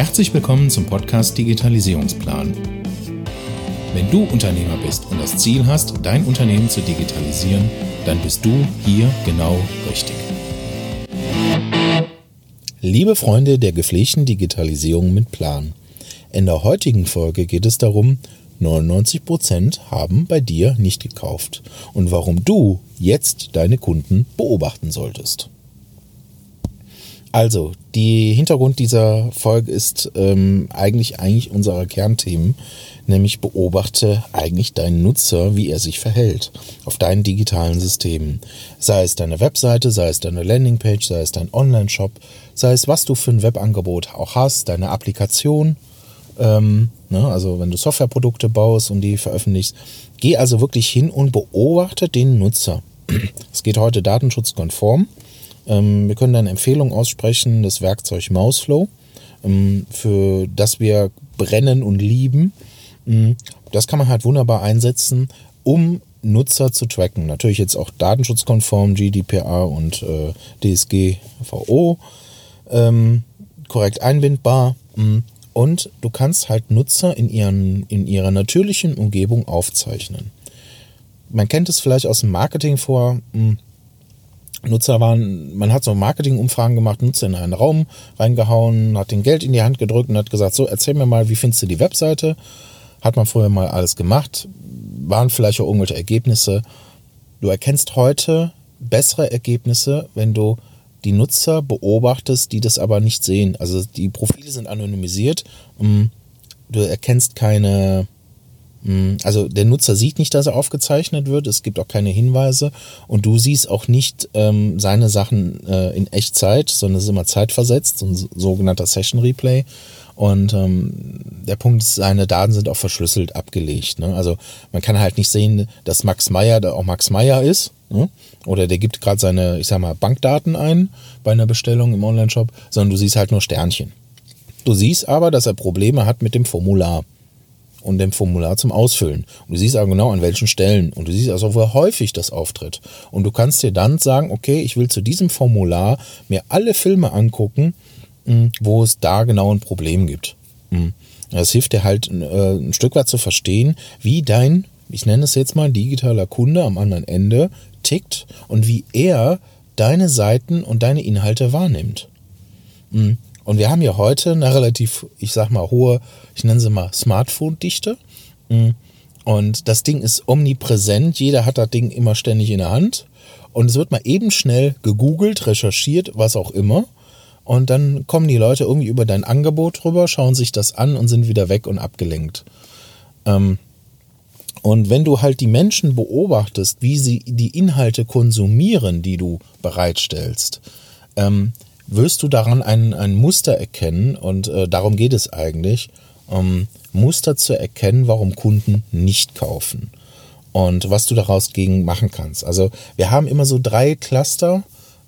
Herzlich willkommen zum Podcast Digitalisierungsplan. Wenn du Unternehmer bist und das Ziel hast, dein Unternehmen zu digitalisieren, dann bist du hier genau richtig. Liebe Freunde der gepflegten Digitalisierung mit Plan. In der heutigen Folge geht es darum, 99% haben bei dir nicht gekauft und warum du jetzt deine Kunden beobachten solltest. Also, die Hintergrund dieser Folge ist ähm, eigentlich eigentlich unserer Kernthemen, nämlich beobachte eigentlich deinen Nutzer, wie er sich verhält auf deinen digitalen Systemen. Sei es deine Webseite, sei es deine Landingpage, sei es dein Online-Shop, sei es was du für ein Webangebot auch hast, deine Applikation. Ähm, ne, also wenn du Softwareprodukte baust und die veröffentlichst, geh also wirklich hin und beobachte den Nutzer. Es geht heute datenschutzkonform. Ähm, wir können eine Empfehlung aussprechen, das Werkzeug Mouseflow, ähm, für das wir brennen und lieben. Ähm, das kann man halt wunderbar einsetzen, um Nutzer zu tracken. Natürlich jetzt auch datenschutzkonform, GDPR und äh, DSGVO, ähm, korrekt einbindbar. Und du kannst halt Nutzer in, ihren, in ihrer natürlichen Umgebung aufzeichnen. Man kennt es vielleicht aus dem Marketing vor. Mm, Nutzer waren, man hat so Marketingumfragen gemacht, Nutzer in einen Raum reingehauen, hat den Geld in die Hand gedrückt und hat gesagt, so, erzähl mir mal, wie findest du die Webseite? Hat man vorher mal alles gemacht, waren vielleicht auch irgendwelche Ergebnisse. Du erkennst heute bessere Ergebnisse, wenn du die Nutzer beobachtest, die das aber nicht sehen. Also die Profile sind anonymisiert. Du erkennst keine, also der Nutzer sieht nicht, dass er aufgezeichnet wird, es gibt auch keine Hinweise und du siehst auch nicht ähm, seine Sachen äh, in Echtzeit, sondern es ist immer zeitversetzt, so ein sogenannter Session Replay. Und ähm, der Punkt ist, seine Daten sind auch verschlüsselt abgelegt. Ne? Also man kann halt nicht sehen, dass Max Meyer da auch Max Meyer ist. Ne? Oder der gibt gerade seine, ich sag mal, Bankdaten ein bei einer Bestellung im Onlineshop, sondern du siehst halt nur Sternchen. Du siehst aber, dass er Probleme hat mit dem Formular und dem Formular zum Ausfüllen. Und du siehst auch genau an welchen Stellen. Und du siehst also, wo häufig das auftritt. Und du kannst dir dann sagen, okay, ich will zu diesem Formular mir alle Filme angucken, hm, wo es da genau ein Problem gibt. Hm. Das hilft dir halt äh, ein Stück weit zu verstehen, wie dein, ich nenne es jetzt mal digitaler Kunde am anderen Ende tickt und wie er deine Seiten und deine Inhalte wahrnimmt. Und wir haben ja heute eine relativ, ich sag mal, hohe, ich nenne sie mal Smartphone-Dichte. Mhm. Und das Ding ist omnipräsent. Jeder hat das Ding immer ständig in der Hand. Und es wird mal eben schnell gegoogelt, recherchiert, was auch immer. Und dann kommen die Leute irgendwie über dein Angebot drüber, schauen sich das an und sind wieder weg und abgelenkt. Ähm, und wenn du halt die Menschen beobachtest, wie sie die Inhalte konsumieren, die du bereitstellst, ähm, wirst du daran ein, ein Muster erkennen und äh, darum geht es eigentlich, ähm, Muster zu erkennen, warum Kunden nicht kaufen und was du daraus gegen machen kannst. Also wir haben immer so drei Cluster,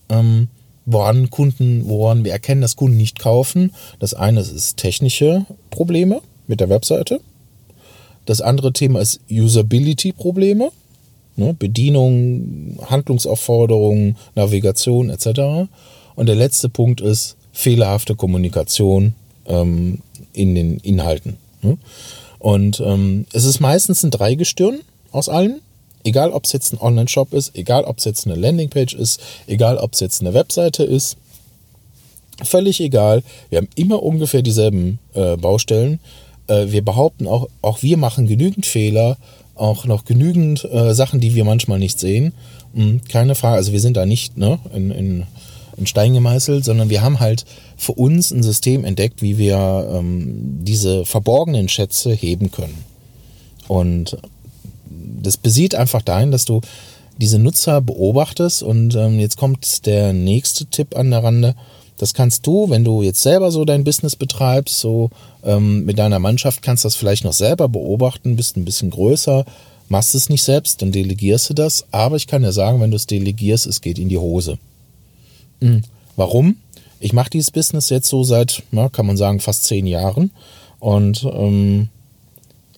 ähm, woran Kunden, woran wir erkennen, dass Kunden nicht kaufen. Das eine ist technische Probleme mit der Webseite. Das andere Thema ist Usability-Probleme. Ne, Bedienung, Handlungsaufforderungen, Navigation etc. Und der letzte Punkt ist fehlerhafte Kommunikation ähm, in den Inhalten. Ne? Und ähm, es ist meistens ein Dreigestirn aus allen. Egal, ob es jetzt ein Online-Shop ist, egal, ob es jetzt eine Landingpage ist, egal, ob es jetzt eine Webseite ist. Völlig egal. Wir haben immer ungefähr dieselben äh, Baustellen. Äh, wir behaupten auch, auch wir machen genügend Fehler, auch noch genügend äh, Sachen, die wir manchmal nicht sehen. Hm, keine Frage. Also wir sind da nicht ne, in, in in Stein gemeißelt, sondern wir haben halt für uns ein System entdeckt, wie wir ähm, diese verborgenen Schätze heben können. Und das besieht einfach dahin, dass du diese Nutzer beobachtest und ähm, jetzt kommt der nächste Tipp an der Rande. Das kannst du, wenn du jetzt selber so dein Business betreibst, so ähm, mit deiner Mannschaft, kannst du das vielleicht noch selber beobachten, bist ein bisschen größer, machst es nicht selbst, dann delegierst du das. Aber ich kann dir sagen, wenn du es delegierst, es geht in die Hose. Mhm. Warum? Ich mache dieses Business jetzt so seit, na, kann man sagen, fast zehn Jahren. Und ähm,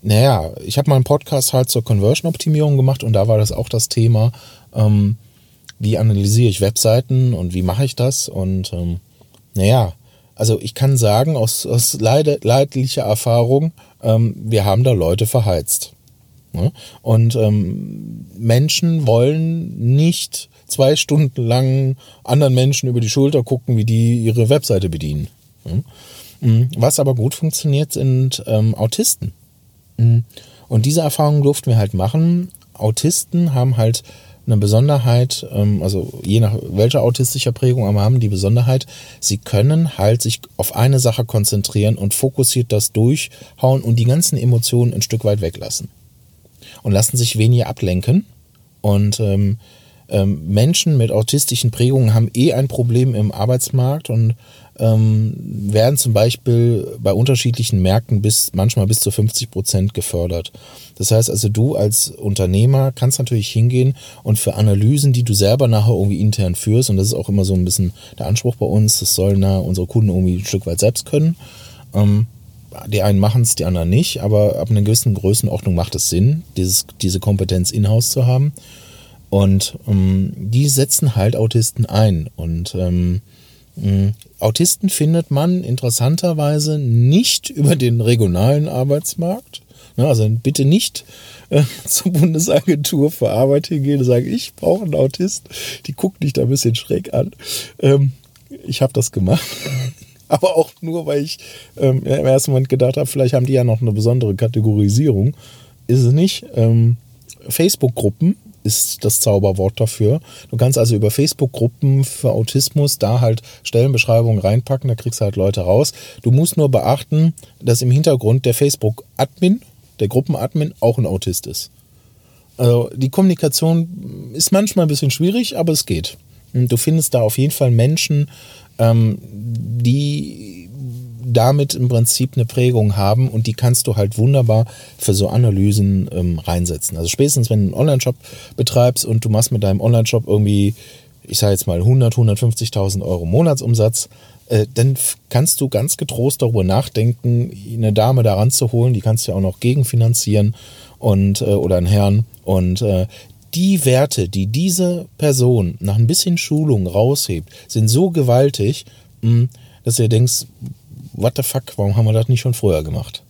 naja, ich habe mal einen Podcast halt zur Conversion-Optimierung gemacht und da war das auch das Thema, ähm, wie analysiere ich Webseiten und wie mache ich das? Und ähm, naja, also ich kann sagen, aus, aus leid, leidlicher Erfahrung, ähm, wir haben da Leute verheizt. Ne? Und ähm, Menschen wollen nicht zwei Stunden lang anderen Menschen über die Schulter gucken, wie die ihre Webseite bedienen. Ne? Mhm. Was aber gut funktioniert, sind ähm, Autisten. Mhm. Und diese Erfahrung durften wir halt machen. Autisten haben halt eine Besonderheit, ähm, also je nach welcher autistischer Prägung, aber haben die Besonderheit, sie können halt sich auf eine Sache konzentrieren und fokussiert das durchhauen und die ganzen Emotionen ein Stück weit weglassen. Und lassen sich weniger ablenken. Und ähm, ähm, Menschen mit autistischen Prägungen haben eh ein Problem im Arbeitsmarkt und ähm, werden zum Beispiel bei unterschiedlichen Märkten bis manchmal bis zu 50 Prozent gefördert. Das heißt also, du als Unternehmer kannst natürlich hingehen und für Analysen, die du selber nachher irgendwie intern führst, und das ist auch immer so ein bisschen der Anspruch bei uns, das sollen da unsere Kunden irgendwie ein Stück weit selbst können. Ähm, die einen machen es, die anderen nicht, aber ab einer gewissen Größenordnung macht es Sinn, dieses, diese Kompetenz in-house zu haben. Und ähm, die setzen halt Autisten ein. Und ähm, hm, Autisten findet man interessanterweise nicht über den regionalen Arbeitsmarkt. Ne, also bitte nicht äh, zur Bundesagentur für Arbeit hingehen und sagen, ich brauche einen Autist. Die guckt dich da ein bisschen schräg an. Ähm, ich habe das gemacht. Aber auch nur, weil ich ähm, im ersten Moment gedacht habe, vielleicht haben die ja noch eine besondere Kategorisierung. Ist es nicht. Ähm, Facebook-Gruppen ist das Zauberwort dafür. Du kannst also über Facebook-Gruppen für Autismus da halt Stellenbeschreibungen reinpacken, da kriegst du halt Leute raus. Du musst nur beachten, dass im Hintergrund der Facebook-Admin, der Gruppenadmin, auch ein Autist ist. Also die Kommunikation ist manchmal ein bisschen schwierig, aber es geht. Du findest da auf jeden Fall Menschen, ähm, die damit im Prinzip eine Prägung haben und die kannst du halt wunderbar für so Analysen ähm, reinsetzen. Also spätestens, wenn du einen Online-Shop betreibst und du machst mit deinem Online-Shop irgendwie, ich sage jetzt mal 100, 150.000 Euro Monatsumsatz, äh, dann kannst du ganz getrost darüber nachdenken, eine Dame da ranzuholen, die kannst du ja auch noch gegenfinanzieren und, äh, oder einen Herrn und äh, die Werte, die diese Person nach ein bisschen Schulung raushebt, sind so gewaltig, hm, dass du denkst, what the fuck, warum haben wir das nicht schon vorher gemacht?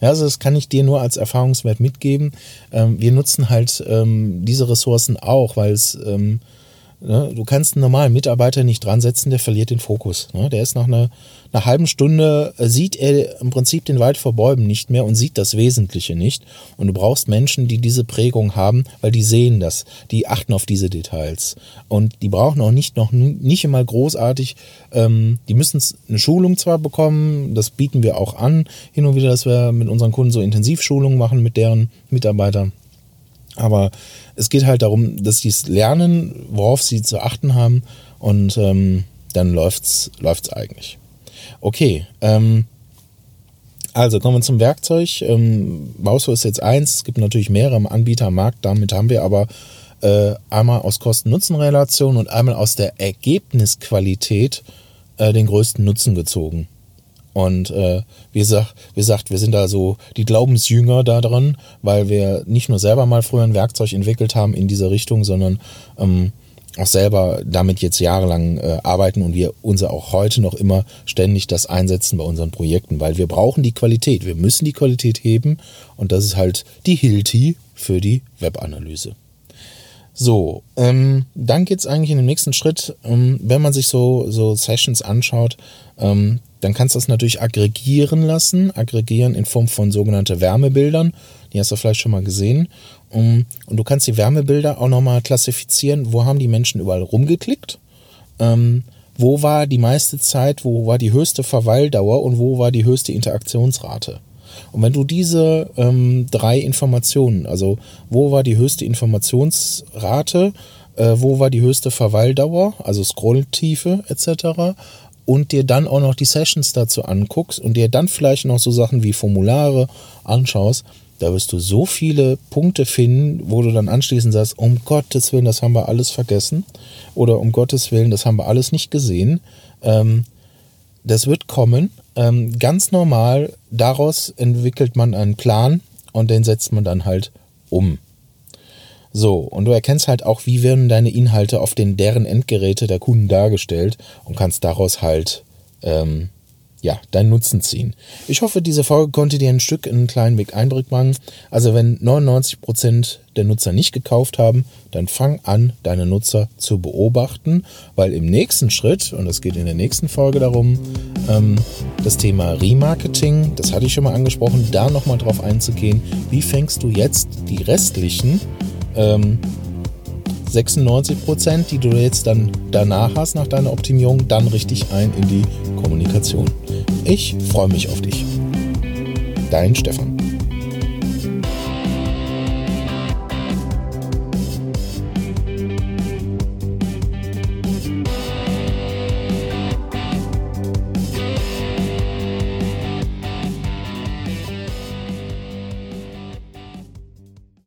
Ja, also das kann ich dir nur als Erfahrungswert mitgeben. Ähm, wir nutzen halt ähm, diese Ressourcen auch, weil es ähm? Du kannst einen normalen Mitarbeiter nicht dran setzen, der verliert den Fokus. Ne? Der ist nach einer, einer halben Stunde, äh, sieht er im Prinzip den Wald vor Bäumen nicht mehr und sieht das Wesentliche nicht. Und du brauchst Menschen, die diese Prägung haben, weil die sehen das, die achten auf diese Details. Und die brauchen auch nicht noch nicht immer großartig, ähm, die müssen eine Schulung zwar bekommen, das bieten wir auch an, hin und wieder, dass wir mit unseren Kunden so Intensivschulungen machen mit deren Mitarbeitern. Aber es geht halt darum, dass sie es lernen, worauf sie zu achten haben und ähm, dann läuft's läuft's eigentlich. Okay, ähm, also kommen wir zum Werkzeug. Ähm, Bauso ist jetzt eins, es gibt natürlich mehrere Anbieter am Markt, damit haben wir aber äh, einmal aus Kosten-Nutzen-Relation und einmal aus der Ergebnisqualität äh, den größten Nutzen gezogen. Und äh, wie, gesagt, wie gesagt, wir sind da so die Glaubensjünger da dran, weil wir nicht nur selber mal früher ein Werkzeug entwickelt haben in dieser Richtung, sondern ähm, auch selber damit jetzt jahrelang äh, arbeiten und wir uns auch heute noch immer ständig das einsetzen bei unseren Projekten, weil wir brauchen die Qualität. Wir müssen die Qualität heben und das ist halt die Hilti für die Webanalyse. So, ähm, dann geht's eigentlich in den nächsten Schritt, ähm, wenn man sich so, so Sessions anschaut, ähm, dann kannst du das natürlich aggregieren lassen. Aggregieren in Form von sogenannten Wärmebildern. Die hast du vielleicht schon mal gesehen. Und du kannst die Wärmebilder auch nochmal klassifizieren. Wo haben die Menschen überall rumgeklickt? Ähm, wo war die meiste Zeit, wo war die höchste Verweildauer und wo war die höchste Interaktionsrate? Und wenn du diese ähm, drei Informationen, also wo war die höchste Informationsrate, äh, wo war die höchste Verweildauer, also Scrolltiefe etc und dir dann auch noch die Sessions dazu anguckst und dir dann vielleicht noch so Sachen wie Formulare anschaust, da wirst du so viele Punkte finden, wo du dann anschließend sagst, um Gottes Willen, das haben wir alles vergessen oder um Gottes Willen, das haben wir alles nicht gesehen. Ähm, das wird kommen. Ähm, ganz normal, daraus entwickelt man einen Plan und den setzt man dann halt um. So, und du erkennst halt auch, wie werden deine Inhalte auf den deren Endgeräte der Kunden dargestellt und kannst daraus halt ähm, ja, deinen Nutzen ziehen. Ich hoffe, diese Folge konnte dir ein Stück in einen kleinen Weg Eindruck machen. Also wenn 99% der Nutzer nicht gekauft haben, dann fang an, deine Nutzer zu beobachten, weil im nächsten Schritt, und es geht in der nächsten Folge darum, ähm, das Thema Remarketing, das hatte ich schon mal angesprochen, da nochmal drauf einzugehen, wie fängst du jetzt die restlichen ähm, 96 Prozent, die du jetzt dann danach hast, nach deiner Optimierung, dann richtig ein in die Kommunikation. Ich freue mich auf dich. Dein Stefan.